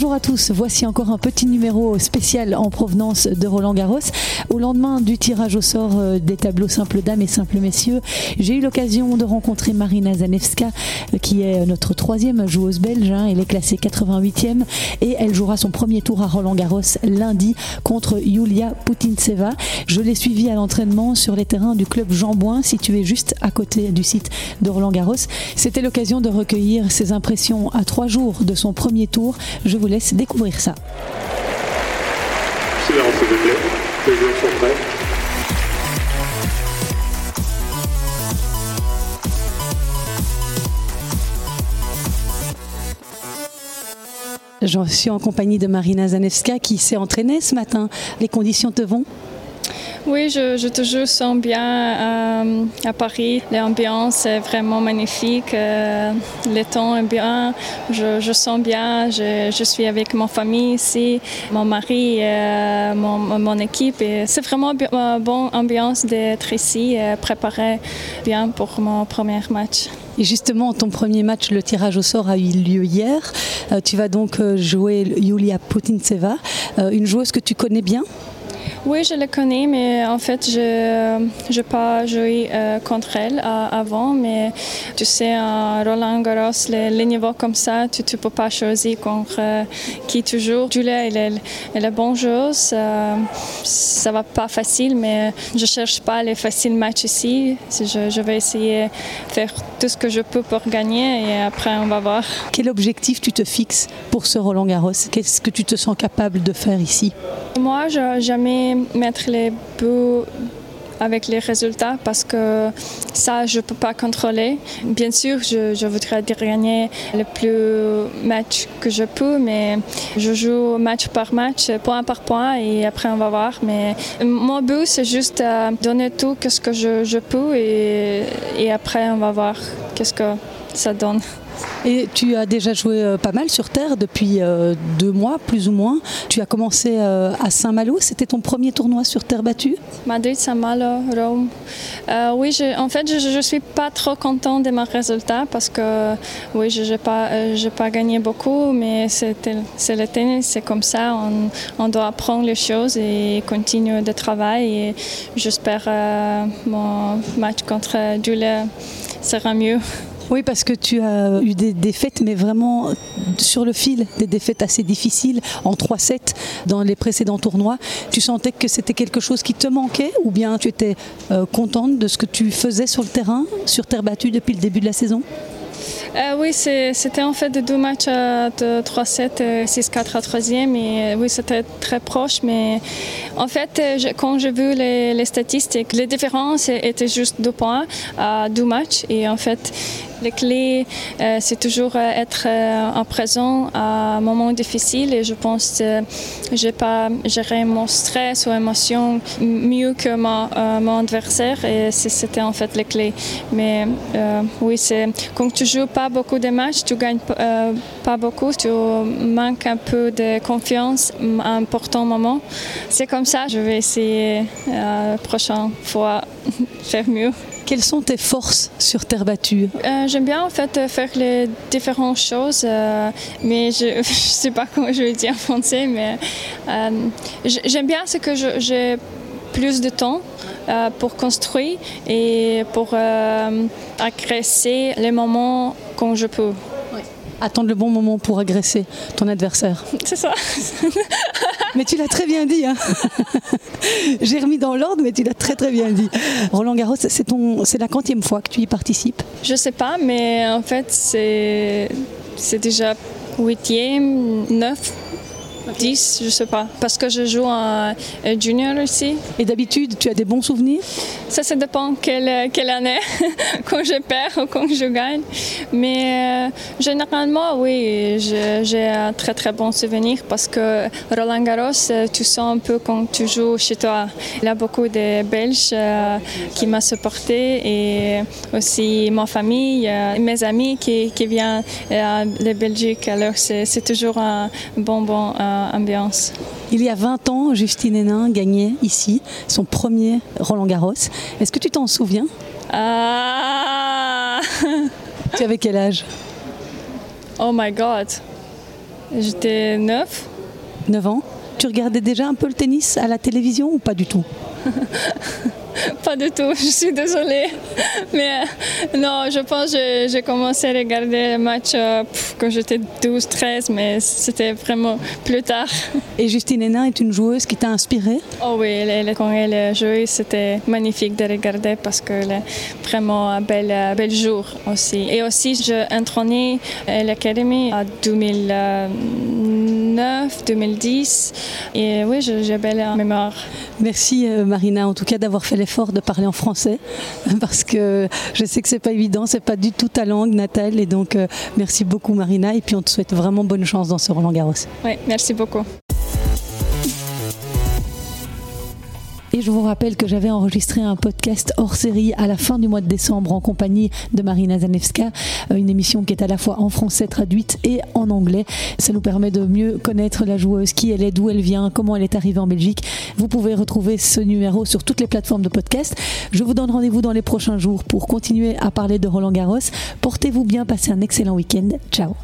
Bonjour à tous, voici encore un petit numéro spécial en provenance de Roland Garros. Au lendemain du tirage au sort euh, des tableaux simples dames et simples messieurs, j'ai eu l'occasion de rencontrer Marina Zanevska, euh, qui est notre troisième joueuse belge. Hein. Elle est classée 88e et elle jouera son premier tour à Roland Garros lundi contre Yulia Putintseva. Je l'ai suivie à l'entraînement sur les terrains du club Jean situé juste à côté du site de Roland Garros. C'était l'occasion de recueillir ses impressions à trois jours de son premier tour. Je vous laisse découvrir ça. Silence s'il vous plaît, les joueurs sont prêts. Je suis en compagnie de Marina Zanevska qui s'est entraînée ce matin. Les conditions te vont? Oui, je, je toujours sens bien euh, à Paris. L'ambiance est vraiment magnifique. Euh, le temps est bien. Je, je sens bien. Je, suis avec ma famille ici, mon mari, euh, mon, mon, équipe. C'est vraiment une bonne ambiance d'être ici, préparé bien pour mon premier match. Et justement, ton premier match, le tirage au sort a eu lieu hier. tu vas donc jouer Yulia Putintseva, une joueuse que tu connais bien? Oui, je la connais, mais en fait, je n'ai pas joué euh, contre elle euh, avant. Mais tu sais, à Roland Garros, les, niveaux comme ça, tu ne peux pas choisir contre euh, qui toujours. Julia, elle, elle, elle est bonne joueuse. ça va pas facile, mais je cherche pas les faciles matchs ici. Je, je vais essayer de faire tout ce que je peux pour gagner et après, on va voir. Quel objectif tu te fixes pour ce Roland Garros? Qu'est-ce que tu te sens capable de faire ici? Moi, je jamais mettre les buts avec les résultats parce que ça, je ne peux pas contrôler. Bien sûr, je, voudrais gagner le plus match que je peux, mais je joue match par match, point par point, et après on va voir. Mais mon but, c'est juste donner tout ce que je, je peux, et, et après on va voir qu'est-ce que ça donne. Et tu as déjà joué euh, pas mal sur terre depuis euh, deux mois, plus ou moins. Tu as commencé euh, à Saint-Malo. C'était ton premier tournoi sur terre battue? Madrid, Saint-Malo, Rome. oui, en fait, je ne suis pas trop content de mes résultats parce que oui, je n'ai pas, pas gagné beaucoup, mais c'est le tennis, c'est comme ça. On, on, doit apprendre les choses et continuer de travailler. J'espère mon match contre Dule sera mieux. Oui, parce que tu as eu des défaites, mais vraiment sur le fil, des défaites assez difficiles en 3-7 dans les précédents tournois. Tu sentais que c'était quelque chose qui te manquait ou bien tu étais euh, contente de ce que tu faisais sur le terrain, sur terre battue depuis le début de la saison? Euh, oui, c'était en fait deux matchs euh, de 3-7, 6-4 à 3e. Et oui, c'était très proche. Mais en fait, quand j'ai vu les, les, statistiques, les différences étaient juste deux points à deux matchs. Et en fait, les clés, euh, c'est toujours euh, être euh, en présent à un moment difficile et je pense que je n'ai pas géré mon stress ou émotion mieux que mon, mon adversaire et c'était en fait les clés. Mais oui, c'est quand tu joues pas beaucoup de matchs, tu gagnes pas beaucoup, tu manques un peu de confiance à un important moment. C'est comme ça, je vais essayer la prochaine fois faire mieux. Quelles sont tes forces sur terre battue? Euh, J'aime bien en fait faire les différentes choses, euh, mais je ne sais pas comment je vais dire en français, mais euh, j'aime bien ce que j'ai plus de temps pour construire et pour agresser les moments quand je peux attendre le bon moment pour agresser ton adversaire. C'est ça. mais tu l'as très bien dit. Hein. J'ai remis dans l'ordre, mais tu l'as très très bien dit. Roland Garros, c'est ton, c'est la quantième fois que tu y participes Je sais pas, mais en fait c'est, c'est déjà huitième, neuf 10, je sais pas. Parce que je joue en junior ici. Et d'habitude, tu as des bons souvenirs? Ça, ça dépend quelle, quelle année, quand je perds ou quand je gagne. Mais euh, généralement, oui, j'ai un très très bon souvenir parce que Roland Garros, euh, tu sens un peu quand tu joues chez toi. Il y a beaucoup de Belges euh, qui m'ont supporté et aussi ma famille, mes amis qui, qui viennent de Belgique. Alors c'est toujours un bon bon ambiance. Il y a 20 ans, Justine Hénin gagnait ici son premier Roland Garros. Est-ce que tu t'en souviens? Ah Tu avais quel âge? Oh my God J'étais 9. 9 ans. Tu regardais déjà un peu le tennis à la télévision ou pas du tout? Pas du tout, je suis désolée. Mais euh, non, je pense que j'ai commencé à regarder le match euh, quand j'étais 12-13, mais c'était vraiment plus tard. Et Justine Hénin est une joueuse qui t'a inspirée? Oh oui, elle, quand elle jouait, c'était magnifique de regarder parce qu'elle est vraiment un bel, bel jour aussi. Et aussi, j'ai entraîné l'Académie en 2009, 2010. Et oui, j'ai belle mémoire. Merci euh, Marina, en tout cas d'avoir fait l'effort de parler en français, parce que je sais que c'est pas évident, c'est pas du tout ta langue natale, et donc euh, merci beaucoup Marina, et puis on te souhaite vraiment bonne chance dans ce Roland Garros. Oui, merci beaucoup. Et je vous rappelle que j'avais enregistré un podcast hors série à la fin du mois de décembre en compagnie de Marina Zanevska, euh, une émission qui est à la fois en français traduite et en anglais. Ça nous permet de mieux connaître la joueuse, qui elle est, d'où elle vient, comment elle est arrivée en Belgique. Vous pouvez retrouver ce numéro sur toutes les plateformes de podcast. Je vous donne rendez-vous dans les prochains jours pour continuer à parler de Roland Garros. Portez-vous bien, passez un excellent week-end. Ciao.